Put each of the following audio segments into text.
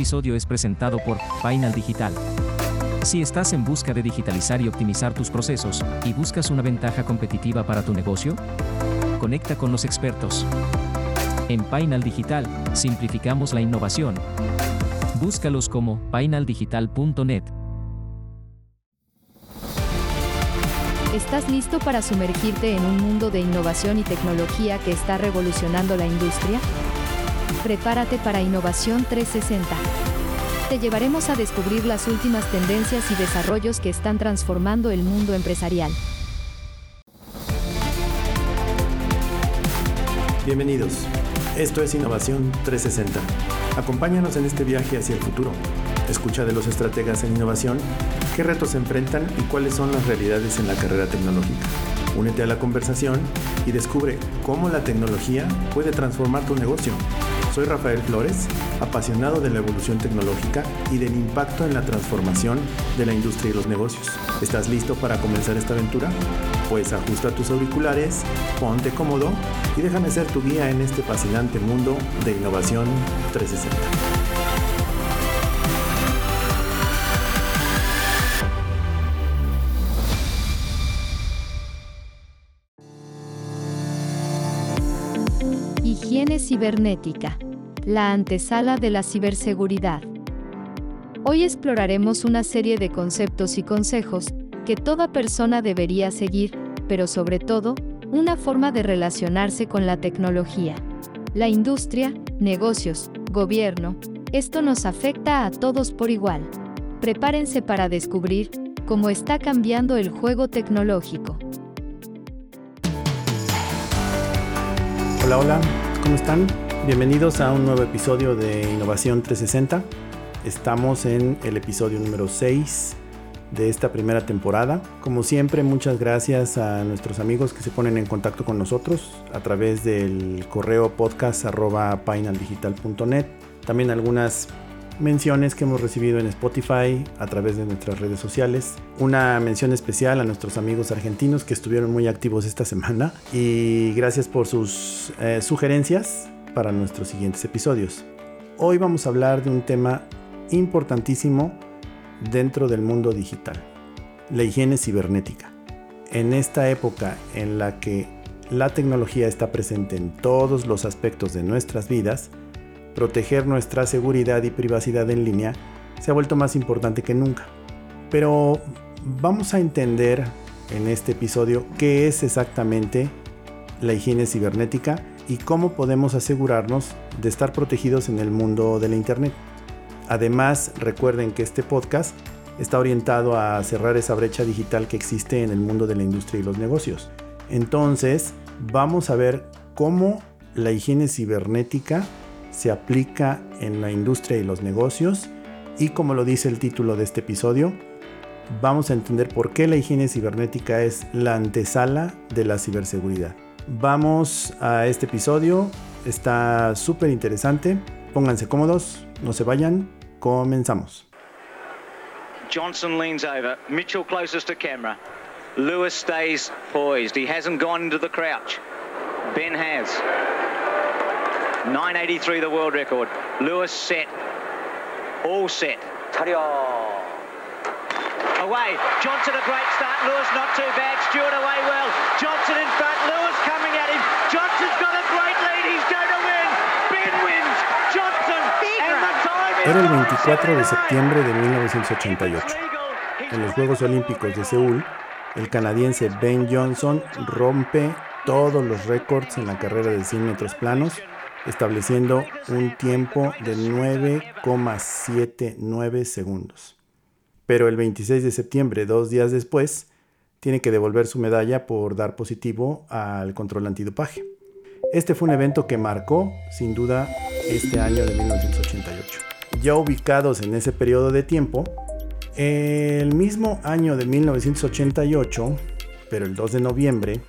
episodio es presentado por Final Digital. Si estás en busca de digitalizar y optimizar tus procesos, y buscas una ventaja competitiva para tu negocio, conecta con los expertos. En Painal Digital, simplificamos la innovación. Búscalos como painaldigital.net. ¿Estás listo para sumergirte en un mundo de innovación y tecnología que está revolucionando la industria? Prepárate para Innovación 360. Te llevaremos a descubrir las últimas tendencias y desarrollos que están transformando el mundo empresarial. Bienvenidos. Esto es Innovación 360. Acompáñanos en este viaje hacia el futuro. Escucha de los estrategas en innovación qué retos se enfrentan y cuáles son las realidades en la carrera tecnológica. Únete a la conversación y descubre cómo la tecnología puede transformar tu negocio. Soy Rafael Flores, apasionado de la evolución tecnológica y del impacto en la transformación de la industria y los negocios. ¿Estás listo para comenzar esta aventura? Pues ajusta tus auriculares, ponte cómodo y déjame ser tu guía en este fascinante mundo de innovación 360. Higiene cibernética. La antesala de la ciberseguridad. Hoy exploraremos una serie de conceptos y consejos que toda persona debería seguir, pero sobre todo, una forma de relacionarse con la tecnología. La industria, negocios, gobierno, esto nos afecta a todos por igual. Prepárense para descubrir cómo está cambiando el juego tecnológico. Hola, hola, ¿cómo están? Bienvenidos a un nuevo episodio de Innovación 360. Estamos en el episodio número 6 de esta primera temporada. Como siempre, muchas gracias a nuestros amigos que se ponen en contacto con nosotros a través del correo podcast También algunas menciones que hemos recibido en Spotify a través de nuestras redes sociales. Una mención especial a nuestros amigos argentinos que estuvieron muy activos esta semana y gracias por sus eh, sugerencias para nuestros siguientes episodios. Hoy vamos a hablar de un tema importantísimo dentro del mundo digital, la higiene cibernética. En esta época en la que la tecnología está presente en todos los aspectos de nuestras vidas, proteger nuestra seguridad y privacidad en línea se ha vuelto más importante que nunca. Pero vamos a entender en este episodio qué es exactamente la higiene cibernética y cómo podemos asegurarnos de estar protegidos en el mundo de la Internet. Además, recuerden que este podcast está orientado a cerrar esa brecha digital que existe en el mundo de la industria y los negocios. Entonces, vamos a ver cómo la higiene cibernética se aplica en la industria y los negocios y como lo dice el título de este episodio, vamos a entender por qué la higiene cibernética es la antesala de la ciberseguridad. Vamos a este episodio, está súper interesante, pónganse cómodos, no se vayan, comenzamos. Johnson leans over, Mitchell closest to camera. Lewis stays poised, he hasn't gone into the crouch. Ben has. 983 the world record. Lewis set. All set. Away. Johnson a great start. Lewis not too bad. Stewart away well. Johnson in front. Lewis coming at him. Johnson's got a great lead. He's going to win. Ben wins. Johnson. And the time Era el 24 de septiembre de 1988. En los Juegos Olímpicos de Seúl, el canadiense Ben Johnson rompe todos los récords en la carrera de 100 metros planos, estableciendo un tiempo de 9,79 segundos pero el 26 de septiembre, dos días después, tiene que devolver su medalla por dar positivo al control antidopaje. Este fue un evento que marcó, sin duda, este año de 1988. Ya ubicados en ese periodo de tiempo, el mismo año de 1988, pero el 2 de noviembre,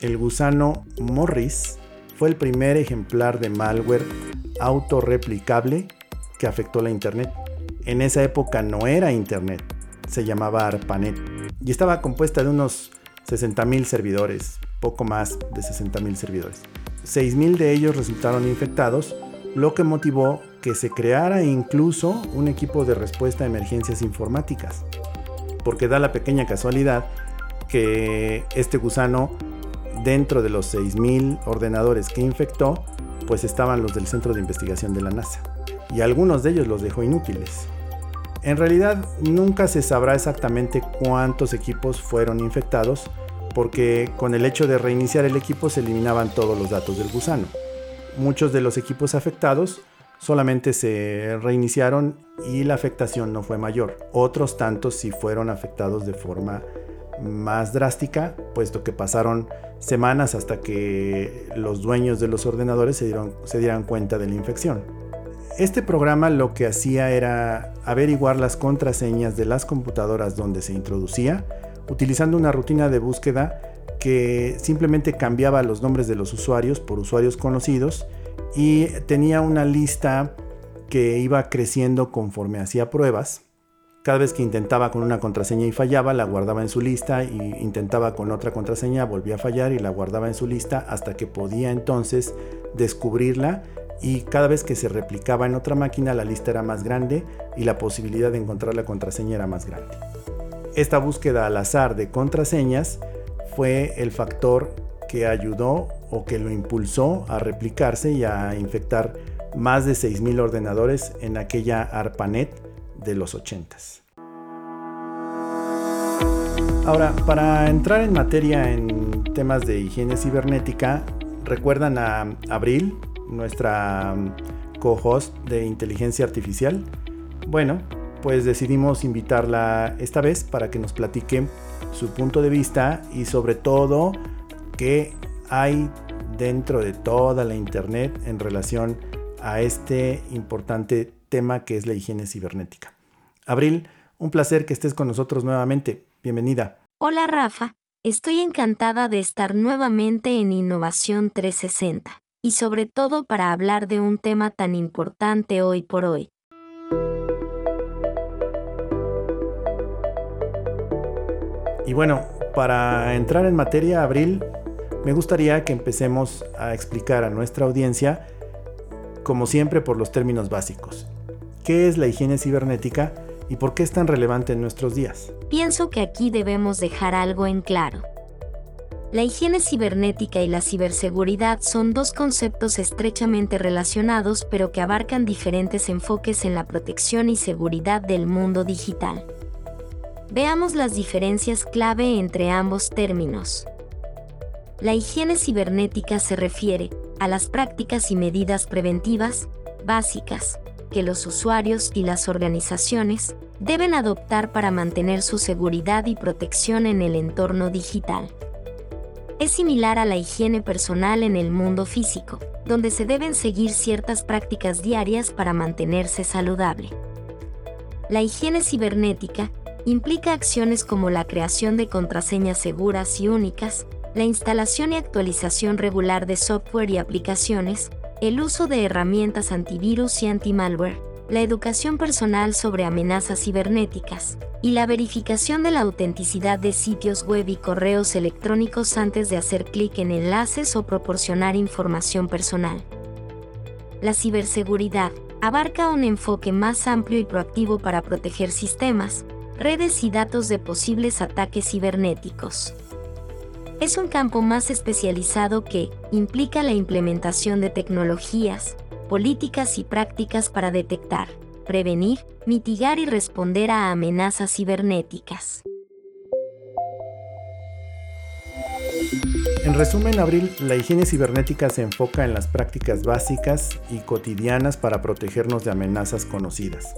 el gusano Morris fue el primer ejemplar de malware autorreplicable que afectó la Internet. En esa época no era Internet, se llamaba ARPANET y estaba compuesta de unos 60.000 servidores, poco más de 60.000 servidores. 6.000 de ellos resultaron infectados lo que motivó que se creara incluso un equipo de respuesta a emergencias informáticas. Porque da la pequeña casualidad que este gusano, dentro de los 6.000 ordenadores que infectó, pues estaban los del Centro de Investigación de la NASA. Y algunos de ellos los dejó inútiles. En realidad nunca se sabrá exactamente cuántos equipos fueron infectados, porque con el hecho de reiniciar el equipo se eliminaban todos los datos del gusano. Muchos de los equipos afectados solamente se reiniciaron y la afectación no fue mayor. Otros tantos sí fueron afectados de forma más drástica, puesto que pasaron semanas hasta que los dueños de los ordenadores se, dieron, se dieran cuenta de la infección. Este programa lo que hacía era averiguar las contraseñas de las computadoras donde se introducía, utilizando una rutina de búsqueda que simplemente cambiaba los nombres de los usuarios por usuarios conocidos y tenía una lista que iba creciendo conforme hacía pruebas. Cada vez que intentaba con una contraseña y fallaba, la guardaba en su lista y intentaba con otra contraseña, volvía a fallar y la guardaba en su lista hasta que podía entonces descubrirla y cada vez que se replicaba en otra máquina la lista era más grande y la posibilidad de encontrar la contraseña era más grande. Esta búsqueda al azar de contraseñas fue el factor que ayudó o que lo impulsó a replicarse y a infectar más de 6.000 ordenadores en aquella ARPANET de los 80 Ahora, para entrar en materia en temas de higiene cibernética, recuerdan a Abril, nuestra um, co-host de inteligencia artificial. Bueno, pues decidimos invitarla esta vez para que nos platique su punto de vista y sobre todo qué hay dentro de toda la internet en relación a este importante tema que es la higiene cibernética. Abril, un placer que estés con nosotros nuevamente. Bienvenida. Hola Rafa, estoy encantada de estar nuevamente en Innovación 360 y sobre todo para hablar de un tema tan importante hoy por hoy. Y bueno, para entrar en materia, Abril, me gustaría que empecemos a explicar a nuestra audiencia, como siempre, por los términos básicos. ¿Qué es la higiene cibernética? y por qué es tan relevante en nuestros días. Pienso que aquí debemos dejar algo en claro. La higiene cibernética y la ciberseguridad son dos conceptos estrechamente relacionados pero que abarcan diferentes enfoques en la protección y seguridad del mundo digital. Veamos las diferencias clave entre ambos términos. La higiene cibernética se refiere a las prácticas y medidas preventivas, básicas, que los usuarios y las organizaciones deben adoptar para mantener su seguridad y protección en el entorno digital. Es similar a la higiene personal en el mundo físico, donde se deben seguir ciertas prácticas diarias para mantenerse saludable. La higiene cibernética implica acciones como la creación de contraseñas seguras y únicas, la instalación y actualización regular de software y aplicaciones, el uso de herramientas antivirus y antimalware, la educación personal sobre amenazas cibernéticas y la verificación de la autenticidad de sitios web y correos electrónicos antes de hacer clic en enlaces o proporcionar información personal. La ciberseguridad abarca un enfoque más amplio y proactivo para proteger sistemas, redes y datos de posibles ataques cibernéticos es un campo más especializado que implica la implementación de tecnologías, políticas y prácticas para detectar, prevenir, mitigar y responder a amenazas cibernéticas. En resumen, Abril, la higiene cibernética se enfoca en las prácticas básicas y cotidianas para protegernos de amenazas conocidas.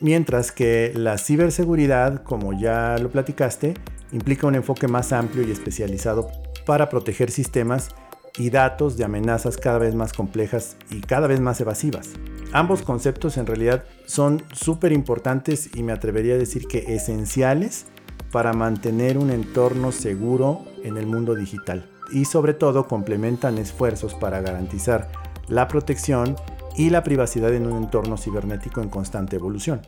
Mientras que la ciberseguridad, como ya lo platicaste, implica un enfoque más amplio y especializado para proteger sistemas y datos de amenazas cada vez más complejas y cada vez más evasivas. Ambos conceptos en realidad son súper importantes y me atrevería a decir que esenciales para mantener un entorno seguro en el mundo digital y sobre todo complementan esfuerzos para garantizar la protección y la privacidad en un entorno cibernético en constante evolución.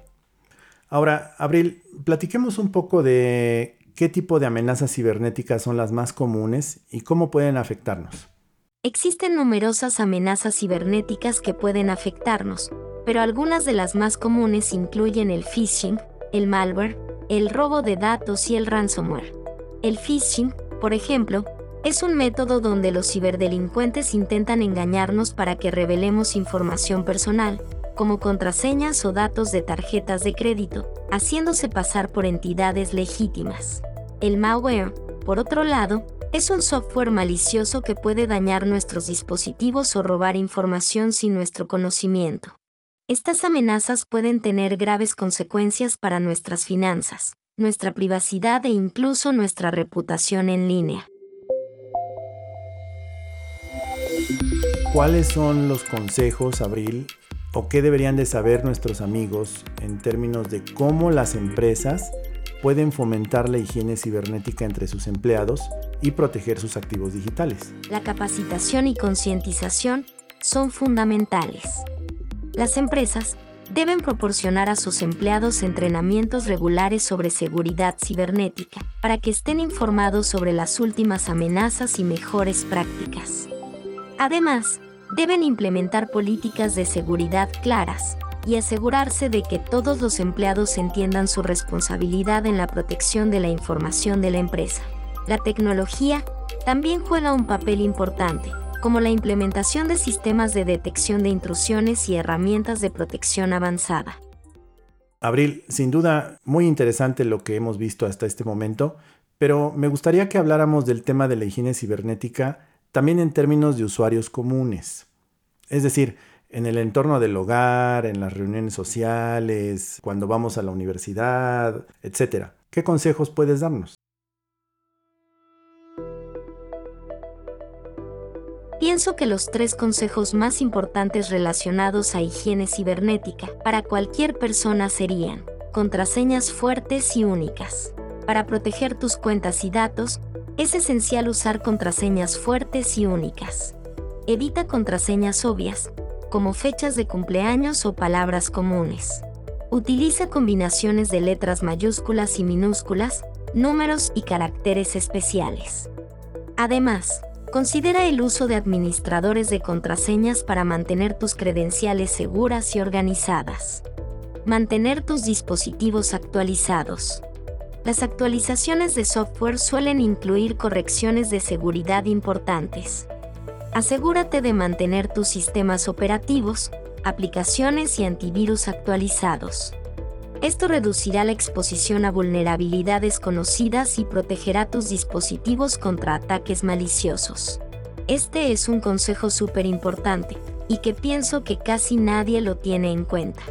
Ahora, Abril, platiquemos un poco de qué tipo de amenazas cibernéticas son las más comunes y cómo pueden afectarnos. Existen numerosas amenazas cibernéticas que pueden afectarnos, pero algunas de las más comunes incluyen el phishing, el malware, el robo de datos y el ransomware. El phishing, por ejemplo, es un método donde los ciberdelincuentes intentan engañarnos para que revelemos información personal, como contraseñas o datos de tarjetas de crédito, haciéndose pasar por entidades legítimas. El malware, por otro lado, es un software malicioso que puede dañar nuestros dispositivos o robar información sin nuestro conocimiento. Estas amenazas pueden tener graves consecuencias para nuestras finanzas, nuestra privacidad e incluso nuestra reputación en línea. ¿Cuáles son los consejos, Abril, o qué deberían de saber nuestros amigos en términos de cómo las empresas pueden fomentar la higiene cibernética entre sus empleados y proteger sus activos digitales? La capacitación y concientización son fundamentales. Las empresas deben proporcionar a sus empleados entrenamientos regulares sobre seguridad cibernética para que estén informados sobre las últimas amenazas y mejores prácticas. Además, deben implementar políticas de seguridad claras y asegurarse de que todos los empleados entiendan su responsabilidad en la protección de la información de la empresa. La tecnología también juega un papel importante, como la implementación de sistemas de detección de intrusiones y herramientas de protección avanzada. Abril, sin duda muy interesante lo que hemos visto hasta este momento, pero me gustaría que habláramos del tema de la higiene cibernética también en términos de usuarios comunes. Es decir, en el entorno del hogar, en las reuniones sociales, cuando vamos a la universidad, etc. ¿Qué consejos puedes darnos? Pienso que los tres consejos más importantes relacionados a higiene cibernética para cualquier persona serían contraseñas fuertes y únicas. Para proteger tus cuentas y datos, es esencial usar contraseñas fuertes y únicas. Evita contraseñas obvias, como fechas de cumpleaños o palabras comunes. Utiliza combinaciones de letras mayúsculas y minúsculas, números y caracteres especiales. Además, considera el uso de administradores de contraseñas para mantener tus credenciales seguras y organizadas. Mantener tus dispositivos actualizados. Las actualizaciones de software suelen incluir correcciones de seguridad importantes asegúrate de mantener tus sistemas operativos, aplicaciones y antivirus actualizados. Esto reducirá la exposición a vulnerabilidades conocidas y protegerá tus dispositivos contra ataques maliciosos. Este es un consejo súper importante, y que pienso que casi nadie lo tiene en cuenta.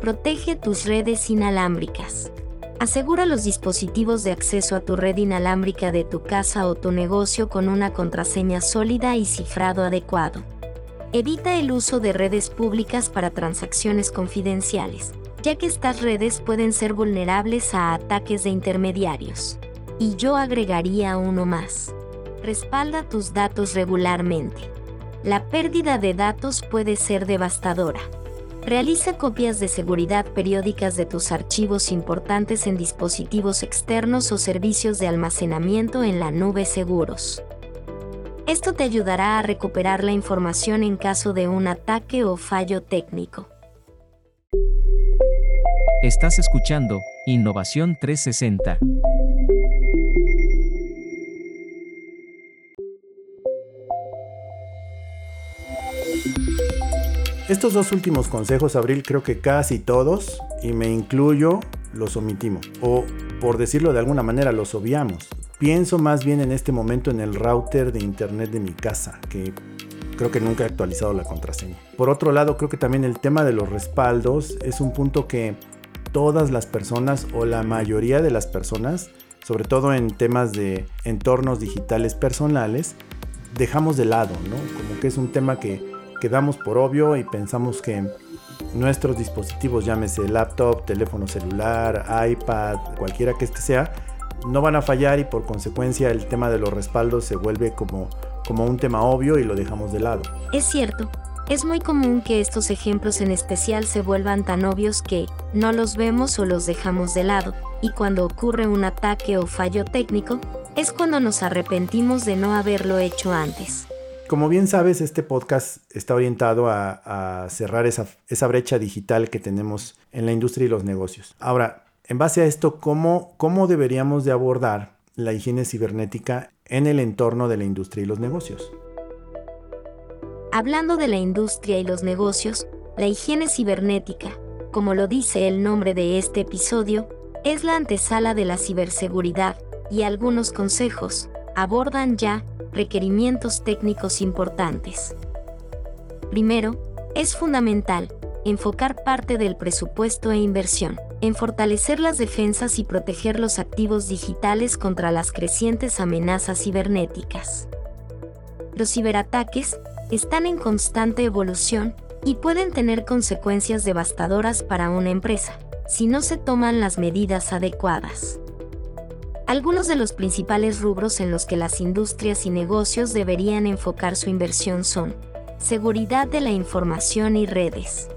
Protege tus redes inalámbricas. Asegura los dispositivos de acceso a tu red inalámbrica de tu casa o tu negocio con una contraseña sólida y cifrado adecuado. Evita el uso de redes públicas para transacciones confidenciales, ya que estas redes pueden ser vulnerables a ataques de intermediarios. Y yo agregaría uno más. Respalda tus datos regularmente. La pérdida de datos puede ser devastadora. Realiza copias de seguridad periódicas de tus archivos importantes en dispositivos externos o servicios de almacenamiento en la nube seguros. Esto te ayudará a recuperar la información en caso de un ataque o fallo técnico. Estás escuchando Innovación 360. Estos dos últimos consejos, Abril, creo que casi todos, y me incluyo, los omitimos. O, por decirlo de alguna manera, los obviamos. Pienso más bien en este momento en el router de internet de mi casa, que creo que nunca he actualizado la contraseña. Por otro lado, creo que también el tema de los respaldos es un punto que todas las personas o la mayoría de las personas, sobre todo en temas de entornos digitales personales, dejamos de lado, ¿no? Como que es un tema que quedamos por obvio y pensamos que nuestros dispositivos, llámese laptop, teléfono celular, iPad, cualquiera que este sea, no van a fallar y por consecuencia el tema de los respaldos se vuelve como, como un tema obvio y lo dejamos de lado. Es cierto, es muy común que estos ejemplos en especial se vuelvan tan obvios que no los vemos o los dejamos de lado, y cuando ocurre un ataque o fallo técnico, es cuando nos arrepentimos de no haberlo hecho antes. Como bien sabes, este podcast está orientado a, cerrar esa, brecha digital que tenemos en la industria y los negocios. Ahora, en base a esto, ¿cómo, ¿cómo deberíamos de abordar la higiene cibernética en el entorno de la industria y los negocios? Hablando de la industria y los negocios, la higiene cibernética, como lo dice el nombre de este episodio, es la antesala de la ciberseguridad y algunos consejos abordan ya requerimientos técnicos importantes. Primero, es fundamental enfocar parte del presupuesto e inversión en fortalecer las defensas y proteger los activos digitales contra las crecientes amenazas cibernéticas. Los ciberataques están en constante evolución y pueden tener consecuencias devastadoras para una empresa si no se toman las medidas adecuadas. Algunos de los principales rubros en los que las industrias y negocios deberían enfocar su inversión son seguridad de la información y redes,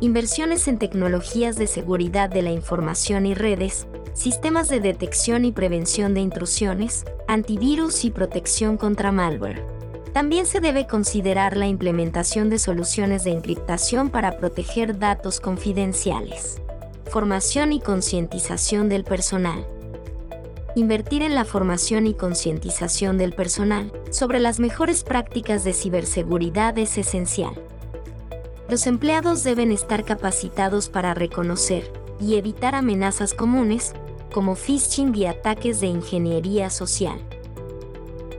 inversiones en tecnologías de seguridad de la información y redes, sistemas de detección y prevención de intrusiones, antivirus y protección contra malware. También se debe considerar la implementación de soluciones de encriptación para proteger datos confidenciales. Formación y concientización del personal. Invertir en la formación y concientización del personal sobre las mejores prácticas de ciberseguridad es esencial. Los empleados deben estar capacitados para reconocer y evitar amenazas comunes, como phishing y ataques de ingeniería social.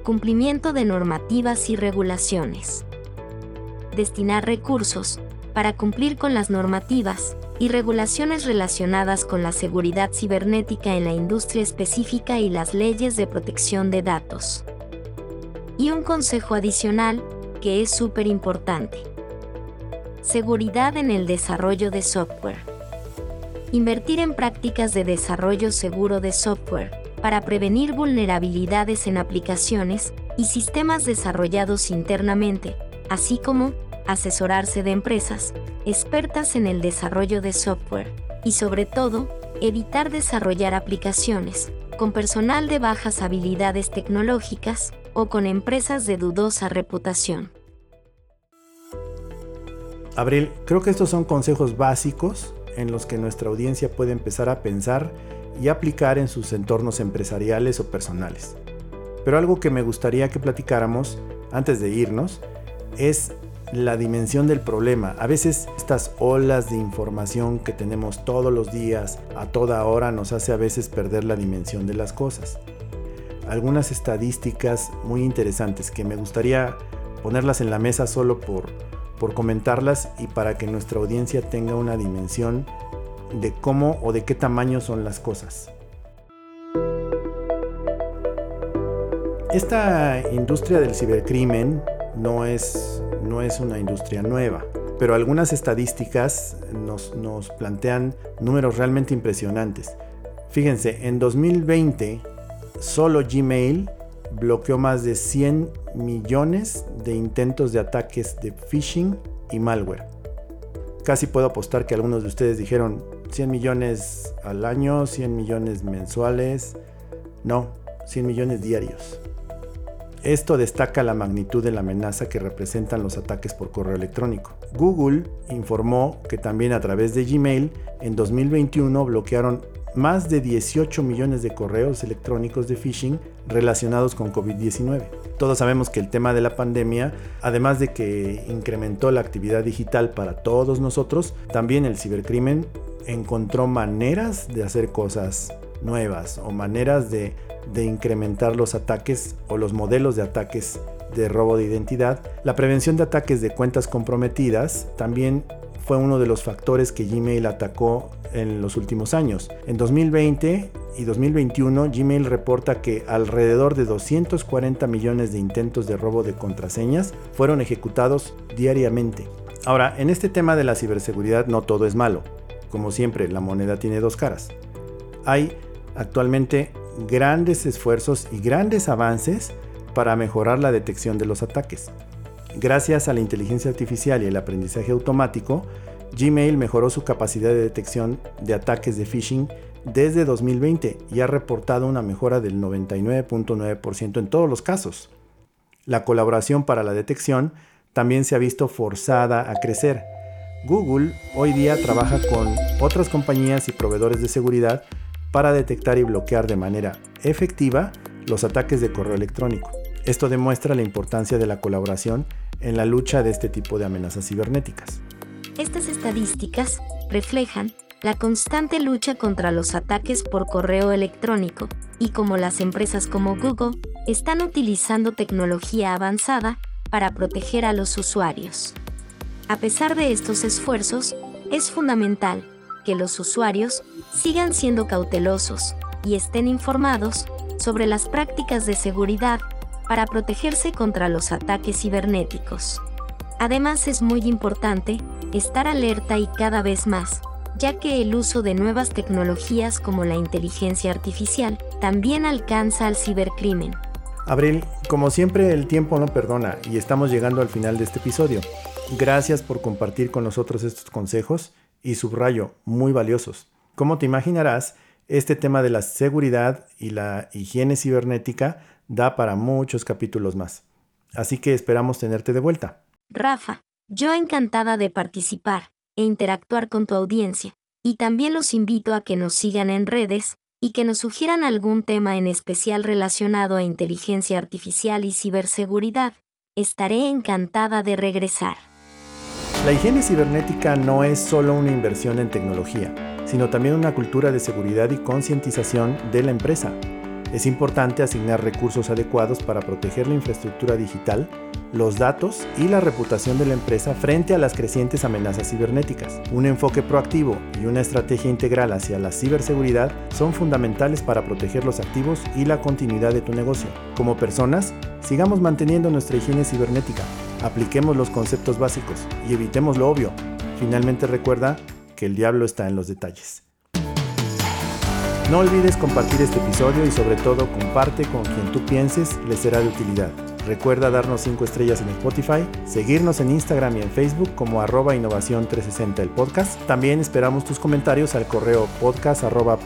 Cumplimiento de normativas y regulaciones. Destinar recursos para cumplir con las normativas y regulaciones relacionadas con la seguridad cibernética en la industria específica y las leyes de protección de datos. Y un consejo adicional, que es súper importante. Seguridad en el desarrollo de software. Invertir en prácticas de desarrollo seguro de software para prevenir vulnerabilidades en aplicaciones y sistemas desarrollados internamente, así como asesorarse de empresas expertas en el desarrollo de software y sobre todo, evitar desarrollar aplicaciones con personal de bajas habilidades tecnológicas o con empresas de dudosa reputación. Abril, creo que estos son consejos básicos en los que nuestra audiencia puede empezar a pensar y aplicar en sus entornos empresariales o personales. Pero algo que me gustaría que platicáramos antes de irnos es la dimensión del problema. A veces estas olas de información que tenemos todos los días, a toda hora, nos hace a veces perder la dimensión de las cosas. Algunas estadísticas muy interesantes que me gustaría ponerlas en la mesa solo por, por comentarlas y para que nuestra audiencia tenga una dimensión de cómo o de qué tamaño son las cosas. Esta industria del cibercrimen no es no es una industria nueva, pero algunas estadísticas nos, plantean números realmente impresionantes. Fíjense, en 2020 solo Gmail bloqueó más de 100 millones de intentos de ataques de phishing y malware. Casi puedo apostar que algunos de ustedes dijeron 100 millones al año, 100 millones mensuales. No, 100 millones diarios. Esto destaca la magnitud de la amenaza que representan los ataques por correo electrónico. Google informó que también a través de Gmail en 2021 bloquearon más de 18 millones de correos electrónicos de phishing relacionados con COVID-19. Todos sabemos que el tema de la pandemia, además de que incrementó la actividad digital para todos nosotros, también el cibercrimen encontró maneras de hacer cosas nuevas o maneras de incrementar los ataques o los modelos de ataques de robo de identidad. La prevención de ataques de cuentas comprometidas también fue uno de los factores que Gmail atacó en los últimos años. En 2020 y 2021, Gmail reporta que alrededor de 240 millones de intentos de robo de contraseñas fueron ejecutados diariamente. Ahora, en este tema de la ciberseguridad no todo es malo. Como siempre, la moneda tiene dos caras. Hay actualmente grandes esfuerzos y grandes avances para mejorar la detección de los ataques. Gracias a la inteligencia artificial y el aprendizaje automático, Gmail mejoró su capacidad de detección de ataques de phishing desde 2020 y ha reportado una mejora del 99.9% en todos los casos. La colaboración para la detección también se ha visto forzada a crecer. Google hoy día trabaja con otras compañías y proveedores de seguridad para detectar y bloquear de manera efectiva los ataques de correo electrónico. Esto demuestra la importancia de la colaboración en la lucha de este tipo de amenazas cibernéticas. Estas estadísticas reflejan la constante lucha contra los ataques por correo electrónico y como las empresas como Google están utilizando tecnología avanzada para proteger a los usuarios. A pesar de estos esfuerzos, es fundamental que los usuarios sigan siendo cautelosos y estén informados sobre las prácticas de seguridad para protegerse contra los ataques cibernéticos. Además es muy importante estar alerta y cada vez más, ya que el uso de nuevas tecnologías como la inteligencia artificial también alcanza al cibercrimen. Abril, como siempre el tiempo no perdona y estamos llegando al final de este episodio. Gracias por compartir con nosotros estos consejos y subrayo, muy valiosos. Como te imaginarás, este tema de la seguridad y la higiene cibernética da para muchos capítulos más. Así que esperamos tenerte de vuelta. Rafa, yo encantada de participar e interactuar con tu audiencia, y también los invito a que nos sigan en redes y que nos sugieran algún tema en especial relacionado a inteligencia artificial y ciberseguridad. Estaré encantada de regresar. La higiene cibernética no es solo una inversión en tecnología, sino también una cultura de seguridad y concientización de la empresa. Es importante asignar recursos adecuados para proteger la infraestructura digital, los datos y la reputación de la empresa frente a las crecientes amenazas cibernéticas. Un enfoque proactivo y una estrategia integral hacia la ciberseguridad son fundamentales para proteger los activos y la continuidad de tu negocio. Como personas, sigamos manteniendo nuestra higiene cibernética, apliquemos los conceptos básicos y evitemos lo obvio. Finalmente recuerda que el diablo está en los detalles. No olvides compartir este episodio y sobre todo comparte con quien tú pienses le será de utilidad. Recuerda darnos 5 estrellas en Spotify, seguirnos en Instagram y en Facebook como arroba innovación 360 el podcast. También esperamos tus comentarios al correo podcast arroba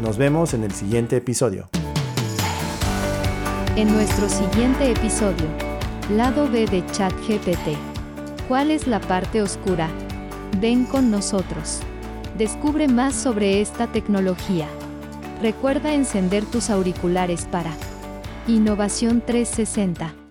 Nos vemos en el siguiente episodio. En nuestro siguiente episodio, lado B de ChatGPT. ¿Cuál es la parte oscura? Ven con nosotros. Descubre más sobre esta tecnología. Recuerda encender tus auriculares para Innovación 360.